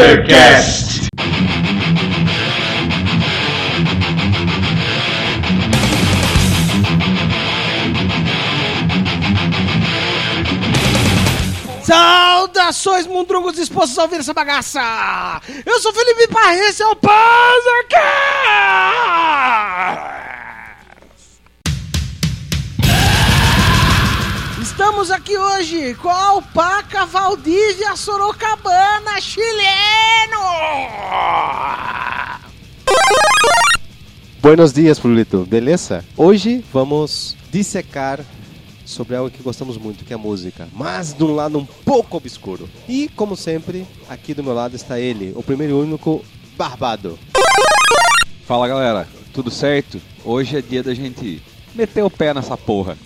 Panzercast. Saudações, mundrungos dispostos a ouvir essa bagaça! Eu sou Felipe Parreira, esse é o Panzercast! Estamos aqui hoje com a Alpaca Valdívia Sorocabana chileno! Buenos dias, Pulito. Beleza? Hoje vamos dissecar sobre algo que gostamos muito, que é a música, mas de um lado um pouco obscuro. E, como sempre, aqui do meu lado está ele, o primeiro e único Barbado. Fala galera, tudo certo? Hoje é dia da gente meter o pé nessa porra.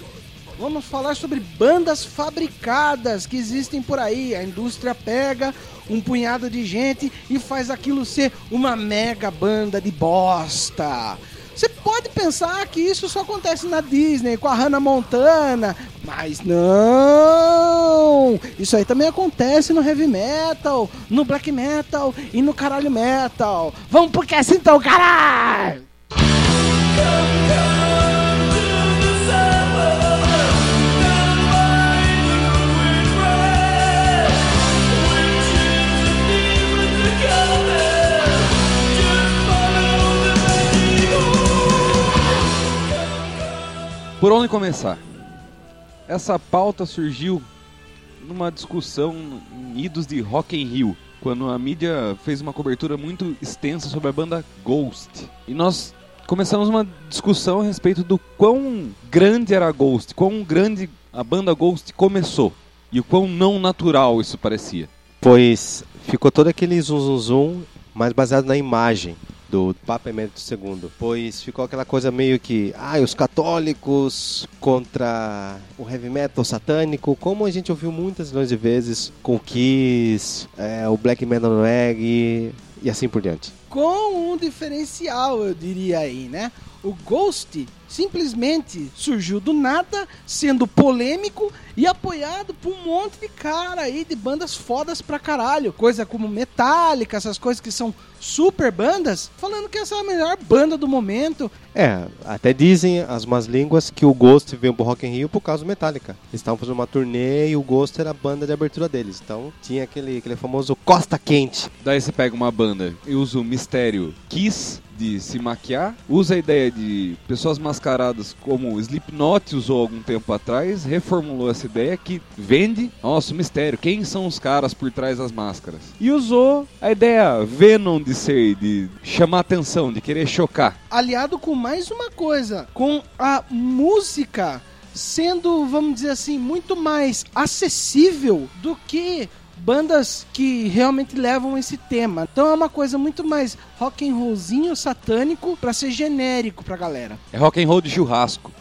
Vamos falar sobre bandas fabricadas que existem por aí. A indústria pega um punhado de gente e faz aquilo ser uma mega banda de bosta. Você pode pensar que isso só acontece na Disney, com a Hannah Montana, mas não! Isso aí também acontece no heavy metal, no black metal e no caralho metal. Vamos pro que assim então, caralho! Por onde começar? Essa pauta surgiu numa discussão em idos de Rock in Rio, quando a mídia fez uma cobertura muito extensa sobre a banda Ghost. E nós começamos uma discussão a respeito do quão grande era a Ghost, quão grande a banda Ghost começou e o quão não natural isso parecia. Pois ficou todo aquele zum zum zum, mas baseado na imagem do Papa Emérito II, pois ficou aquela coisa meio que, ah, os católicos contra o heavy metal satânico, como a gente ouviu muitas milhões de vezes com o Kiss, é, o black metal reggae e assim por diante. com um diferencial, eu diria aí, né? O Ghost simplesmente surgiu do nada, sendo polêmico e apoiado por um monte de cara aí de bandas fodas pra caralho. Coisa como Metallica, essas coisas que são super bandas, falando que essa é a melhor banda do momento. É, até dizem as más línguas que o Ghost veio pro Rock in Rio por causa do Metallica. Eles estavam fazendo uma turnê e o Ghost era a banda de abertura deles. Então tinha aquele, aquele famoso Costa Quente. Daí você pega uma banda e usa o mistério Kiss de se maquiar, usa a ideia de pessoas mascaradas como Slipknot usou algum tempo atrás, reformulou essa ideia que vende, nossa, o mistério, quem são os caras por trás das máscaras? E usou a ideia Venom de ser, de chamar atenção, de querer chocar. aliado com mais uma coisa, com a música sendo, vamos dizer assim, muito mais acessível do que bandas que realmente levam esse tema. Então é uma coisa muito mais rock and rollzinho satânico pra ser genérico pra galera. É rock and roll de churrasco.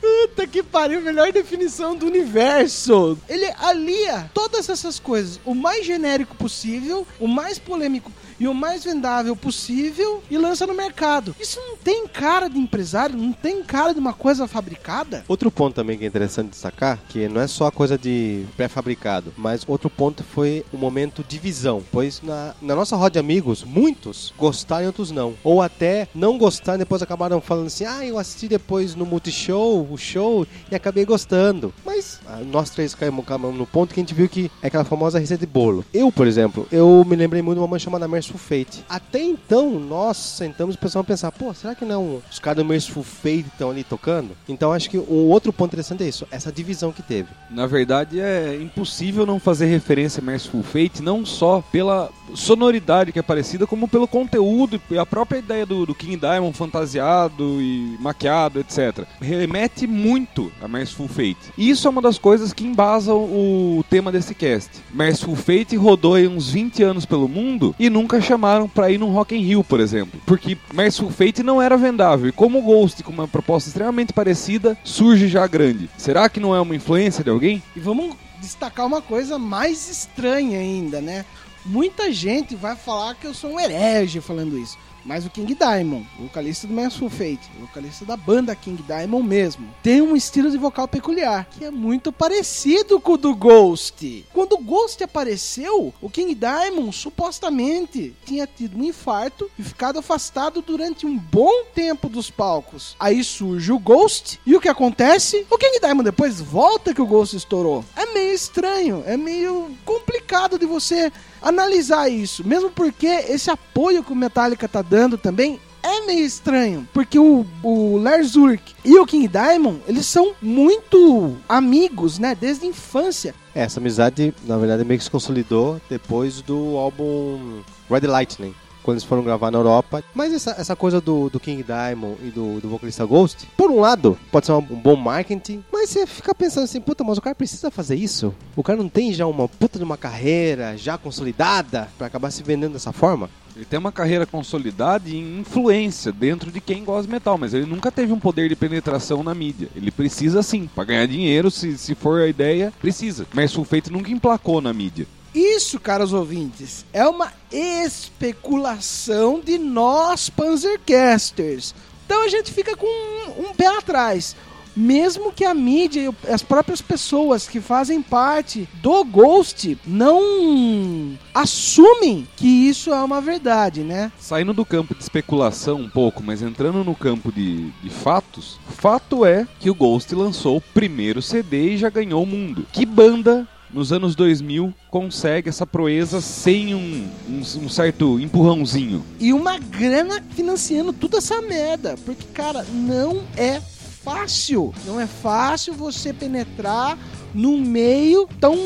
Puta que pariu, melhor definição do universo. Ele alia todas essas coisas, o mais genérico possível, o mais polêmico e o mais vendável possível e lança no mercado. Isso não tem cara de empresário, não tem cara de uma coisa fabricada. Outro ponto também que é interessante destacar, que não é só a coisa de pré-fabricado, mas outro ponto foi o momento de visão, pois na, na nossa roda de amigos, muitos gostaram e outros não. Ou até não gostaram e depois acabaram falando assim, ah, eu assisti depois no Multishow, o show, e acabei gostando. Mas ah, nós três caímos, no ponto que a gente viu que é aquela famosa receita de bolo. Eu, por exemplo, eu me lembrei muito de uma banda chamada Merciful Fate. Até então, nós sentamos e a pensar, pô, será que não os caras do Merciful Fate estão ali tocando? Então acho que um outro ponto interessante é isso, essa divisão que teve. Na verdade, é impossível não fazer referência a Merciful Fate, não só pela sonoridade que é parecida, como pelo conteúdo e a própria ideia do, do King Diamond fantasiado e maquiado, etc. Remete muito a Merciful Fate. E isso é uma das coisas que embasam o tema desse cast. Merciful Fate rodou aí uns 20 anos pelo mundo e nunca chamaram pra ir num Rock in Rio, por exemplo. Porque Merciful Fate não era vendável. E como o Ghost, com uma proposta extremamente parecida, surge já grande. Será que não é uma influência de alguém? E vamos destacar uma coisa mais estranha ainda, né? Muita gente vai falar que eu sou um herege falando isso. Mas o King Diamond, vocalista do Merciful Fate, vocalista da banda King Diamond mesmo, tem um estilo de vocal peculiar, que é muito parecido com o do Ghost. Quando o Ghost apareceu, o King Diamond supostamente tinha tido um infarto e ficado afastado durante um bom tempo dos palcos. Aí surge o Ghost e o que acontece? O King Diamond depois volta que o Ghost estourou. É meio estranho, é meio complicado de você analisar isso, mesmo porque esse apoio que o Metallica tá dando também é meio estranho, porque o, o Lars Ulrich e o King Diamond, eles são muito amigos, né, desde a infância. É, essa amizade, na verdade, meio que se consolidou depois do álbum Red Lightning. Quando eles foram gravar na Europa. Mas essa, essa coisa do, do King Diamond e do, do vocalista Ghost, por um lado, pode ser um, bom marketing, mas você fica pensando assim, puta, mas o cara precisa fazer isso? O cara não tem já uma puta de uma carreira já consolidada para acabar se vendendo dessa forma? Ele tem uma carreira consolidada e influência dentro de quem gosta de metal, mas ele nunca teve um poder de penetração na mídia. Ele precisa sim, para ganhar dinheiro, se, se for a ideia, precisa. Mas Sulfeito nunca emplacou na mídia. Isso, caros ouvintes, é uma especulação de nós Panzercasters. Então a gente fica com um, um pé atrás. Mesmo que a mídia e as próprias pessoas que fazem parte do Ghost não assumem que isso é uma verdade, né? Saindo do campo de especulação um pouco, mas entrando no campo de, de fatos, fato é que o Ghost lançou o primeiro CD e já ganhou o mundo. Que banda nos anos 2000 consegue essa proeza sem um, um, um, certo empurrãozinho. E uma grana financiando toda essa merda. Porque, cara, não é fácil. Não é fácil você penetrar num meio tão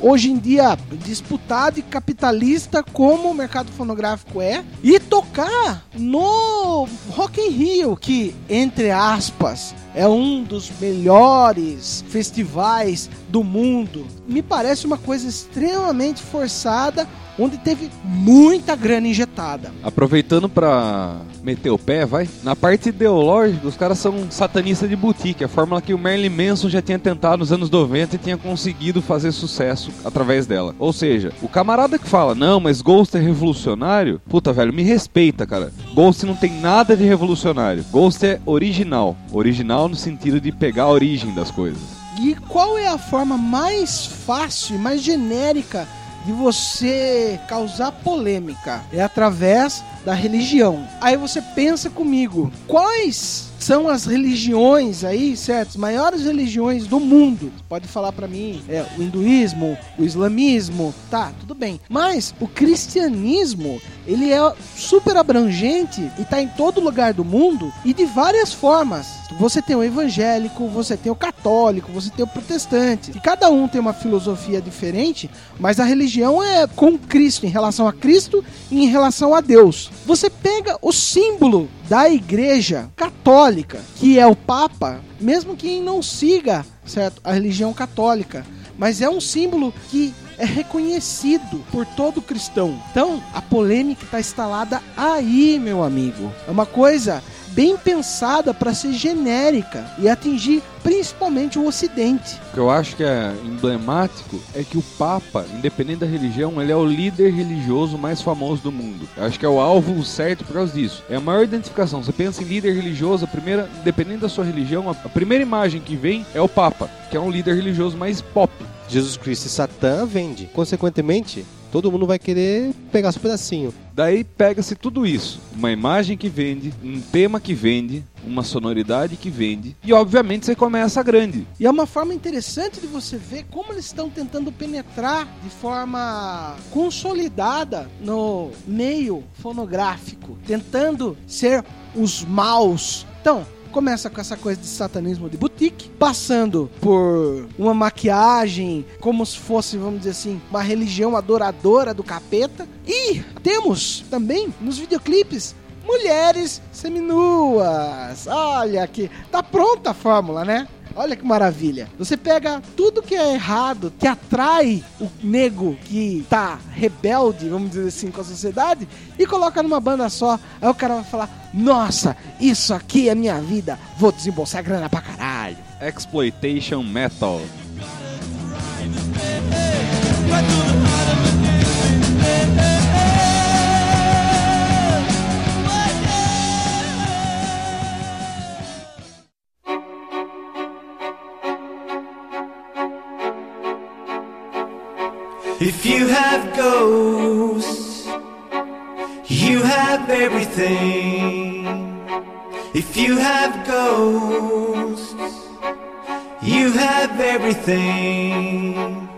hoje em dia disputado e capitalista como o mercado fonográfico é e tocar no Rock in Rio que entre aspas é um dos melhores festivais do mundo. Me parece uma coisa extremamente forçada onde teve muita grana injetada. Aproveitando para meter o pé, vai. Na parte ideológica, os caras são satanistas de boutique, a fórmula que o Marilyn Manson já tinha tentado nos anos 90 e tinha conseguido fazer sucesso através dela. Ou seja, o camarada que fala, não, mas Ghost é revolucionário, puta velho, me respeita, cara. Ghost não tem nada de revolucionário. Ghost é original. Original no sentido de pegar a origem das coisas. E qual é a forma mais fácil e mais genérica de você causar polêmica. É através da religião. Aí você pensa comigo, quais são as religiões aí, certo? As maiores religiões do mundo. Você pode falar para mim, é o hinduísmo, o islamismo, tá, tudo bem. Mas o cristianismo, ele é super abrangente e tá em todo lugar do mundo e de várias formas. Você tem o evangélico, você tem o católico, você tem o protestante. E cada um tem uma filosofia diferente, mas a religião é com Cristo, em relação a Cristo e em relação a Deus. Você pega o símbolo da igreja católica, que é o Papa, mesmo que não siga certo, a religião católica, mas é um símbolo que é reconhecido por todo cristão. Então, a polêmica está instalada aí, meu amigo. É uma coisa bem pensada para ser genérica e atingir principalmente o Ocidente. O que eu acho que é emblemático é que o Papa, independente da religião, ele é o líder religioso mais famoso do mundo. Eu acho que é o alvo certo por causa disso. É a maior identificação. Você pensa em líder religioso, a primeira, independente da sua religião, a primeira imagem que vem é o Papa, que é um líder religioso mais pop. Jesus Cristo e Satã vende. Consequentemente, todo mundo vai querer pegar seu pedacinho. Daí pega-se tudo isso, uma imagem que vende, um tema que vende, uma sonoridade que vende, e obviamente você começa grande. E é uma forma interessante de você ver como eles estão tentando penetrar de forma consolidada no meio fonográfico, tentando ser os maus. Então, começa com essa coisa de satanismo de boutique, passando por uma maquiagem como se fosse, vamos dizer assim, uma religião adoradora do capeta. E temos também nos videoclipes mulheres seminuas. Olha aqui, tá pronta a fórmula, né? Olha que maravilha. Você pega tudo que é errado, que atrai o nego que tá rebelde, vamos dizer assim, com a sociedade, e coloca numa banda só. Aí o cara vai falar: Nossa, isso aqui é minha vida, vou desembolsar grana pra caralho. Exploitation Metal. If you have ghosts, you have everything. If you have ghosts, you have everything.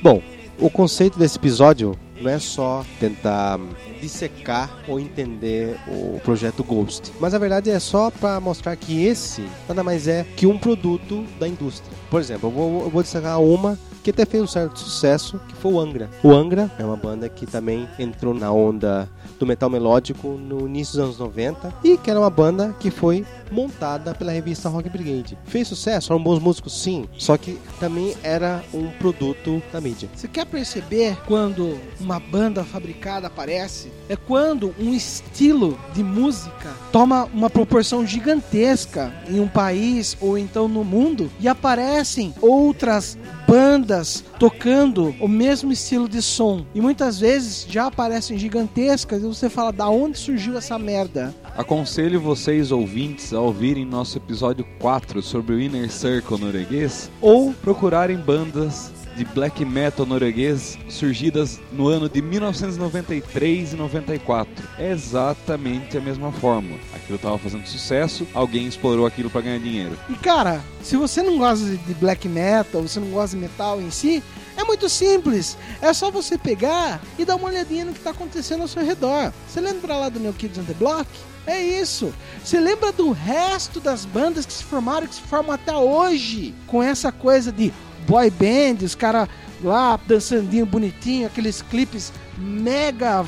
Bom, o conceito desse episódio não é só tentar dissecar ou entender o projeto Ghost, mas a verdade é só para mostrar que esse nada mais é que um produto da indústria. Por exemplo, eu vou, eu vou dissecar uma que até fez um certo sucesso, que foi o Angra. O Angra é uma banda que também entrou na onda do metal melódico no início dos anos 90 e que era uma banda que foi montada pela revista Rock Brigade. Fez sucesso, eram bons músicos sim, só que também era um produto da mídia. Você quer perceber quando uma banda fabricada aparece? É quando um estilo de música toma uma proporção gigantesca em um país ou então no mundo e aparecem outras bandas tocando o mesmo estilo de som. E muitas vezes já aparecem gigantescas e você fala, da onde surgiu essa merda? Aconselho vocês, ouvintes, a ouvirem nosso episódio 4 sobre o Inner Circle norueguês ou procurarem bandas de black metal norueguês surgidas no ano de 1993 e 94. É exatamente a mesma fórmula. Aquilo estava fazendo sucesso, alguém explorou aquilo para ganhar dinheiro. E cara, se você não gosta de black metal, você não gosta de metal em si, é muito simples. É só você pegar e dar uma olhadinha no que está acontecendo ao seu redor. Você lembra lá do New Kids on the Block? É isso. Você lembra do resto das bandas que se formaram, que se formam até hoje, com essa coisa de boy band, os caras lá dançandinho bonitinho, aqueles clipes mega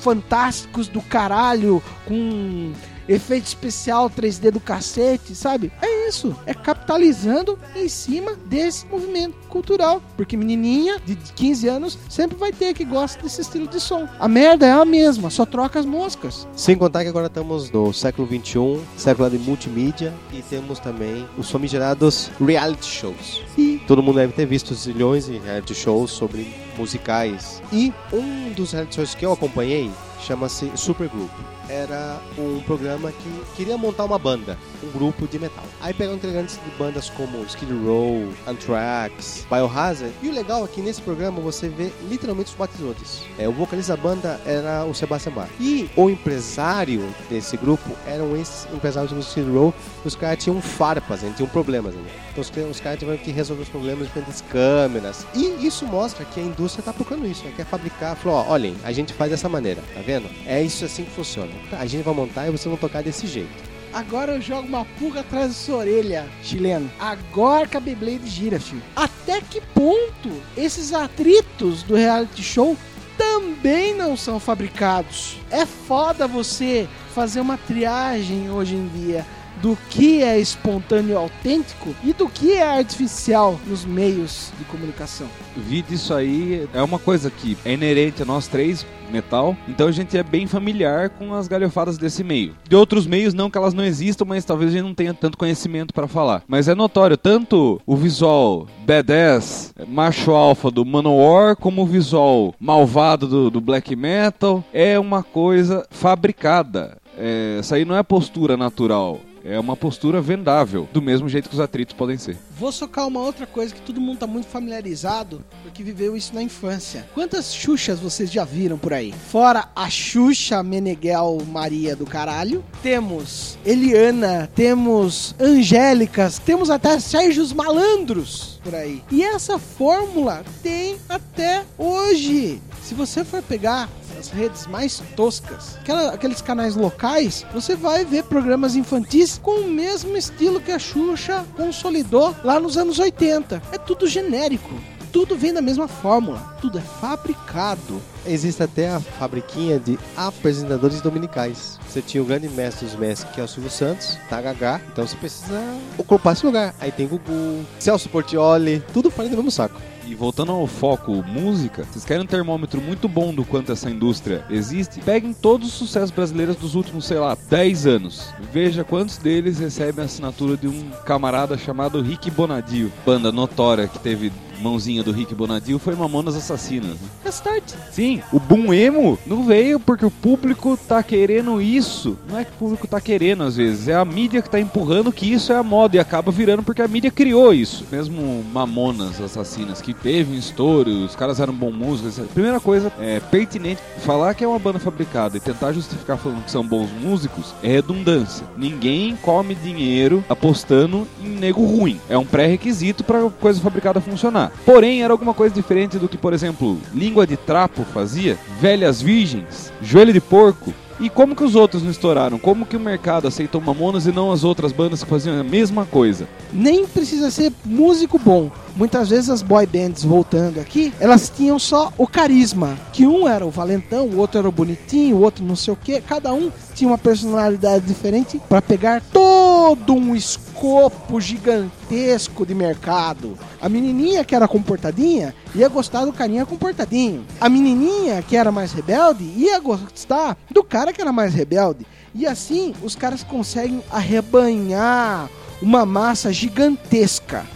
fantásticos do caralho, com efeito especial 3D do cacete, sabe? É isso. É capitalizando em cima desse movimento cultural. Porque menininha de 15 anos sempre vai ter que gosta desse estilo de som. A merda é a mesma, só troca as moscas. Sem contar que agora estamos no século XXI, século de multimídia, e temos também os famigerados reality shows. E Todo mundo deve ter visto zilhões de reality shows sobre musicais. E um dos reality shows que eu acompanhei chama-se Supergroup. Era um programa que queria montar uma banda, um grupo de metal. Aí pegam integrantes de bandas como Skid Row, Anthrax, Biohazard. E o legal é que nesse programa você vê literalmente os batizantes. É, o vocalista da banda era o Sebastian Bach. E o empresário desse grupo eram esses empresários do Skid Row. Os caras tinham farpas, né? tinham problemas. Né? Então os, caras tiveram que resolver os problemas com as câmeras. E isso mostra que a indústria está procurando isso. Né? Quer fabricar, falou, olhem, a gente faz dessa maneira, tá vendo? É isso assim que funciona. A gente vai montar e vocês vão tocar desse jeito. agora eu jogo uma pulga atrás da sua orelha, chileno. Agora que a Beyblade gira, filho. Até que ponto esses atritos do reality show também não são fabricados? É foda você fazer uma triagem hoje em dia do que é espontâneo e autêntico e do que é artificial nos meios de comunicação. Vi disso aí é uma coisa que é inerente a nós três, metal, então a gente é bem familiar com as galhofadas desse meio. De outros meios, não que elas não existam, mas talvez a gente não tenha tanto conhecimento para falar. Mas é notório, tanto o visual badass, macho alfa do Manowar, como o visual malvado do, do black metal, é uma coisa fabricada. É, essa aí não é postura natural. É uma postura vendável, do mesmo jeito que os atritos podem ser. Vou socar uma outra coisa que todo mundo tá muito familiarizado, porque viveu isso na infância. Quantas Xuxas vocês já viram por aí? Fora a Xuxa Meneghel Maria do caralho, temos Eliana, temos Angélicas, temos até Sérgios Malandros por aí. E essa fórmula tem até hoje. Se você for pegar as redes mais toscas, aquela- aqueles canais locais, você vai ver programas infantis com o mesmo estilo que a Xuxa consolidou lá nos anos 80. É tudo genérico. Tudo vem da mesma fórmula. Tudo é fabricado. Existe até a fabriquinha de apresentadores dominicais. Você tinha o grande mestre dos mestres, que é o Silvio Santos, THH. Então você precisa ocupar esse lugar. Aí tem Gugu, Celso Portioli, tudo fora do mesmo saco. E voltando ao foco música, vocês querem um termômetro muito bom do quanto essa indústria existe? Peguem todos os sucessos brasileiros dos últimos, sei lá, 10 anos. Veja quantos deles recebem a assinatura de um camarada chamado Rick Bonadio. Banda notória que teve mãozinha do Rick Bonadio foi Mamonas Assassinas. né? Restart. Sim, o boom emo não veio porque o público tá querendo isso. Não é que o público tá querendo às vezes, é a mídia que tá empurrando que isso é a moda e acaba virando porque a mídia criou isso. Mesmo Mamonas Assassinas, que teve um estouro, os caras eram bons músicos. etc. Primeira coisa, é pertinente falar que é uma banda fabricada e tentar justificar falando que são bons músicos é redundância. Ninguém come dinheiro apostando em nego ruim. É um pré-requisito para coisa fabricada funcionar. Porém, era alguma coisa diferente do que, por exemplo, Língua de Trapo fazia, Velhas Virgens, Joelho de Porco. E como que os outros não estouraram? Como que o mercado aceitou Mamonas e não as outras bandas que faziam a mesma coisa? Nem precisa ser músico bom. Muitas vezes as boy bands voltando aqui, elas tinham só o carisma. Que um era o valentão, o outro era o bonitinho, o outro não sei o que. Cada um tinha uma personalidade diferente para pegar todo um escopo gigantesco de mercado. A menininha que era comportadinha ia gostar do carinha comportadinho. A menininha que era mais rebelde ia gostar do cara que era mais rebelde. E assim os caras conseguem arrebanhar uma massa gigantesca.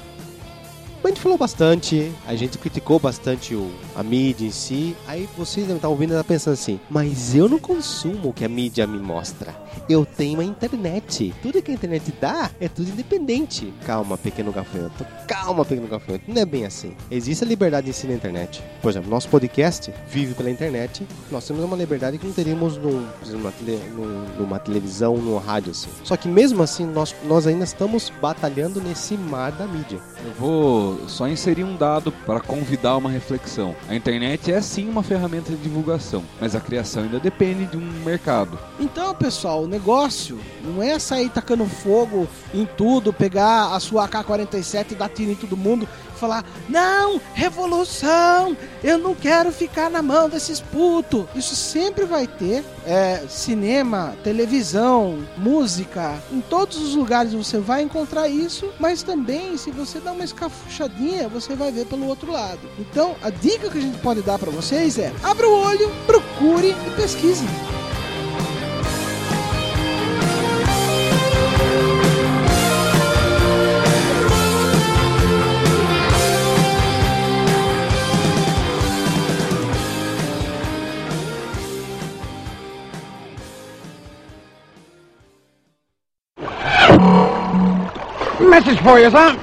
A gente falou bastante, a gente criticou bastante o, a mídia em si. Aí você deve estar ouvindo e pensando assim, mas eu não consumo o que a mídia me mostra. Eu tenho a internet. Tudo que a internet dá é tudo independente. Calma, pequeno gafanhoto. Calma, pequeno gafanhoto. Não é bem assim. Existe a liberdade de si na internet. Por exemplo, nosso podcast vive pela internet. Nós temos uma liberdade que não teríamos num, numa, tele- num- numa televisão, numa rádio assim. Só que mesmo assim, nós, nós ainda estamos batalhando nesse mar da mídia. Eu vou só inserir um dado para convidar uma reflexão. A internet é sim uma ferramenta de divulgação, mas a criação ainda depende de um mercado. Então, pessoal, o negócio não é sair tacando fogo em tudo, pegar a sua AK-47 e dar tiro em todo mundo falar: Não, revolução! Eu não quero ficar na mão desses putos. Isso sempre vai ter. É, cinema, televisão, música, em todos os lugares você vai encontrar isso, mas também se você dá uma escafuchadinha, você vai ver pelo outro lado. Então, a dica que a gente pode dar pra vocês é: abra o olho, procure e pesquise. Message for you, son.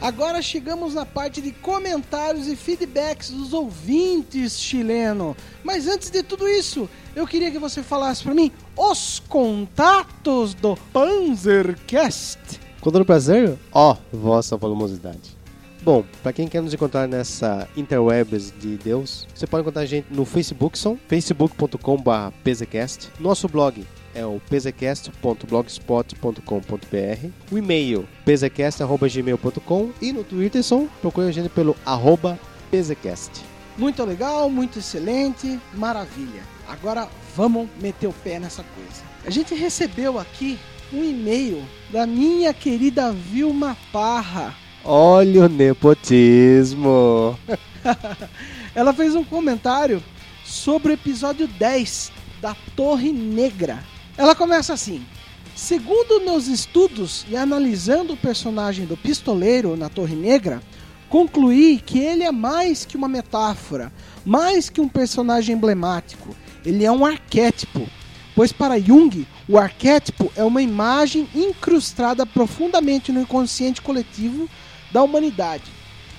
Agora chegamos na parte de comentários e feedbacks dos ouvintes chileno. Mas antes de tudo isso, eu queria que você falasse pra mim os contatos do Panzercast. Com todo prazer, ó, vossa volumosidade. Bom, para quem quer nos encontrar nessa interwebs de Deus, você pode encontrar a gente no Facebook, são facebook.com.br pzcast. Nosso blog é o pzcast.blogspot.com.br. O e-mail pzcast.gmail.com e no Twitter são procure a gente pelo arroba pzcast. Muito legal, muito excelente, maravilha. Agora vamos meter o pé nessa coisa. A gente recebeu aqui um e-mail da minha querida Vilma Parra. Olha o nepotismo! Ela fez um comentário sobre o episódio 10 da Torre Negra. Ela começa assim: Segundo meus estudos e analisando o personagem do pistoleiro na Torre Negra, concluí que ele é mais que uma metáfora, mais que um personagem emblemático. Ele é um arquétipo, pois para Jung, o arquétipo é uma imagem incrustada profundamente no inconsciente coletivo da humanidade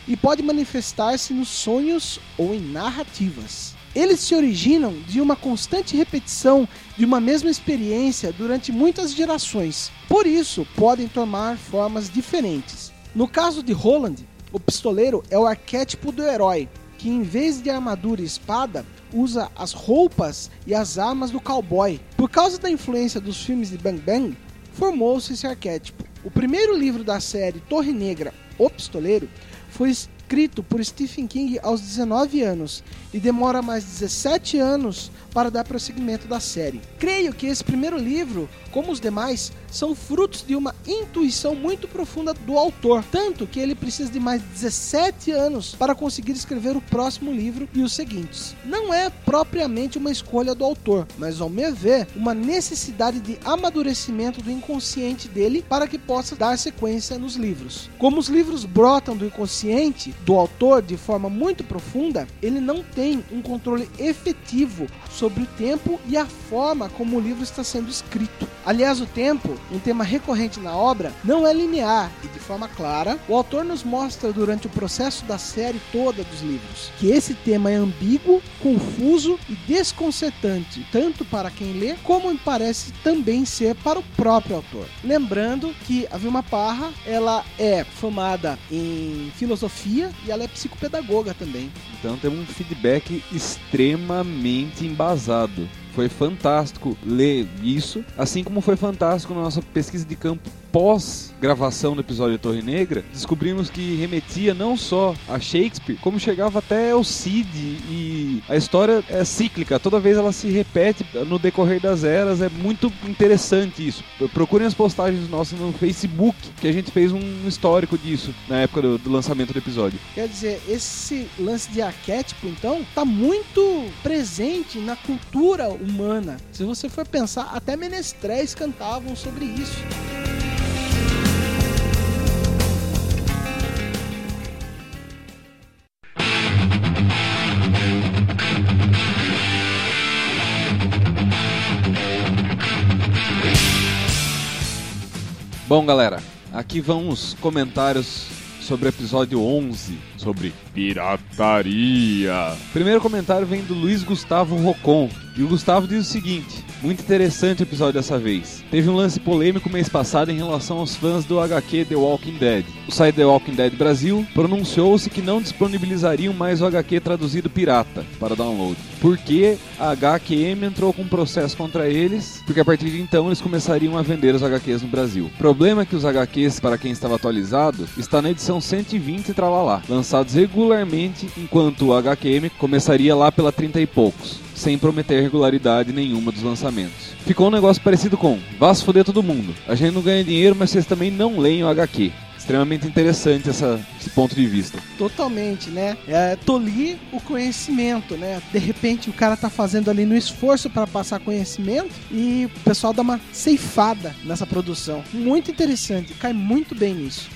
e pode manifestar-se nos sonhos ou em narrativas. Eles se originam de uma constante repetição de uma mesma experiência durante muitas gerações. Por isso, podem tomar formas diferentes. No caso de Roland, o pistoleiro é o arquétipo do herói, que em vez de armadura e espada, usa as roupas e as armas do cowboy. Por causa da influência dos filmes de Bang Bang, formou-se esse arquétipo. O primeiro livro da série Torre Negra, O Pistoleiro, foi escrito por Stephen King aos 19 anos e demora mais 17 anos para dar prosseguimento da série. Creio que esse primeiro livro, como os demais, são frutos de uma intuição muito profunda do autor, tanto que ele precisa de mais 17 anos para conseguir escrever o próximo livro e os seguintes. Não é propriamente uma escolha do autor, mas ao meu ver, uma necessidade de amadurecimento do inconsciente dele para que possa dar sequência nos livros. Como os livros brotam do inconsciente do autor de forma muito profunda, ele não tem um controle efetivo sobre o tempo e a forma como o livro está sendo escrito. Aliás, o tempo, um tema recorrente na obra, não é linear e de forma clara, o autor nos mostra durante o processo da série toda dos livros que esse tema é ambíguo, confuso e desconcertante, tanto para quem lê como parece também ser para o próprio autor. Lembrando que a Vilma Parra, ela é formada em filosofia e ela é psicopedagoga também. Então temos um feedback extremamente embasado. Foi fantástico ler isso, assim como foi fantástico na nossa pesquisa de campo pós-gravação do episódio Torre Negra, descobrimos que remetia não só a Shakespeare, como chegava até ao Cid e a história é cíclica, toda vez ela se repete no decorrer das eras, é muito interessante isso. Procurem as postagens nossas no Facebook, que a gente fez um histórico disso na época do, do lançamento do episódio. Quer dizer, esse lance de arquétipo, então, tá muito presente na cultura humana. Se você for pensar, até menestréis cantavam sobre isso. Bom, galera, aqui vão os comentários sobre o episódio 11, sobre pirataria. Primeiro comentário vem do Luiz Gustavo Rocon. E o Gustavo diz o seguinte: muito interessante o episódio dessa vez. Teve um lance polêmico mês passado em relação aos fãs do HQ The Walking Dead. O site The Walking Dead Brasil pronunciou-se que não disponibilizariam mais o HQ traduzido pirata para download. Porque a HQM entrou com um processo contra eles, porque a partir de então eles começariam a vender os HQs no Brasil. O problema é que os HQs, para quem estava atualizado, está na edição 120 e tralalá, lançados regularmente, enquanto o HQM começaria lá pela 30 e poucos sem prometer regularidade nenhuma dos lançamentos. Ficou um negócio parecido com: vá se foder todo mundo. A gente não ganha dinheiro, mas vocês também não leem o HQ. Extremamente interessante essa, esse ponto de vista. Totalmente, né? É tolir o conhecimento, né? De repente o cara tá fazendo ali no esforço para passar conhecimento e o pessoal dá uma ceifada nessa produção. Muito interessante, cai muito bem nisso.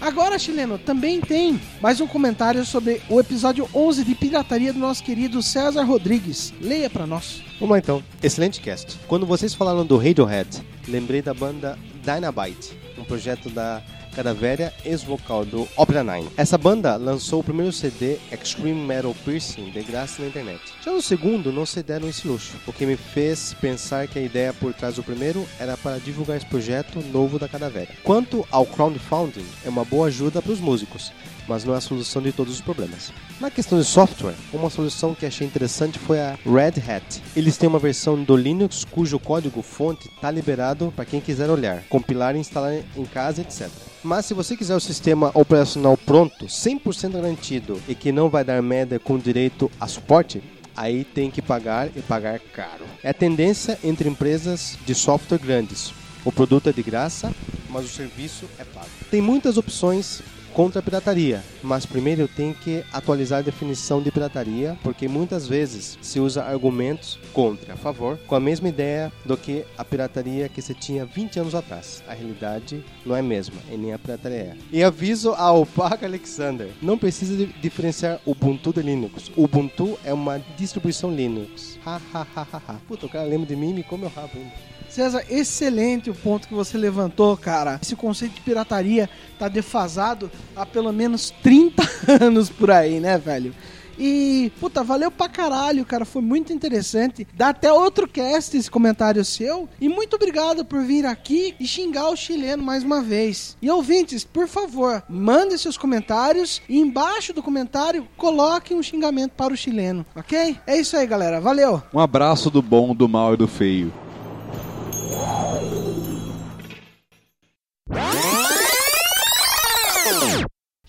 Agora, chileno, também tem mais um comentário sobre o episódio 11 de pirataria do nosso querido César Rodrigues. Leia para nós. Vamos lá então. Excelente cast. Quando vocês falaram do Radiohead, lembrei da banda Dynabite, um projeto da Cadavéria, ex-vocal do Opera 9. Essa banda lançou o primeiro CD Extreme Metal Piercing de graça na internet. Já no segundo, não se deram esse luxo, o que me fez pensar que a ideia por trás do primeiro era para divulgar esse projeto novo da Cadavéria. Quanto ao crowdfunding, é uma boa ajuda para os músicos, mas não é a solução de todos os problemas. Na questão de software, uma solução que achei interessante foi a Red Hat. Eles têm uma versão do Linux cujo código-fonte está liberado para quem quiser olhar, compilar e instalar em casa, etc. Mas se você quiser o sistema operacional pronto, 100% garantido e que não vai dar merda com direito a suporte, aí tem que pagar e pagar caro. É a tendência entre empresas de software grandes. O produto é de graça, mas o serviço é pago. Tem muitas opções contra a pirataria, mas primeiro eu tenho que atualizar a definição de pirataria, porque muitas vezes se usa argumentos contra, a favor, com a mesma ideia do que a pirataria que se tinha 20 anos atrás. A realidade não é a mesma, e nem a pirataria é. E aviso ao Paco Alexander, não precisa diferenciar Ubuntu de Linux. Ubuntu é uma distribuição Linux. Ha ha ha ha ha. Puta, o cara lembra de mim e me come o rabo ainda. César, excelente o ponto que você levantou, cara. Esse conceito de pirataria tá defasado há pelo menos 30 anos por aí, né, velho? E, puta, valeu pra caralho, cara. Foi muito interessante. Dá até outro cast esse comentário seu. E muito obrigado por vir aqui e xingar o chileno mais uma vez. E ouvintes, por favor, mandem seus comentários e embaixo do comentário coloque um xingamento para o chileno, ok? É isso aí, galera. Valeu! Um abraço do bom, do mal e do feio.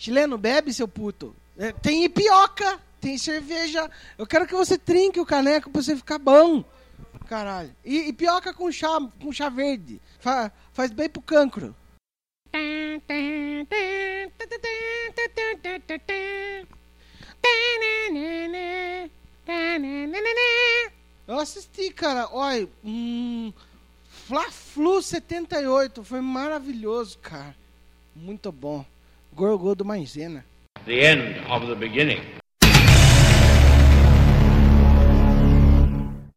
Chileno, bebe, seu puto. É, tem ipioca, tem cerveja. Eu quero que você trinque o caneco pra você ficar bom. Caralho. E ipioca com chá, com chá verde. Fa- faz bem pro cancro. Eu assisti, cara. Olha, hum, Fla-Flu 78. Foi maravilhoso, cara. Muito bom. Gorgô do Maisena. the end of the beginning.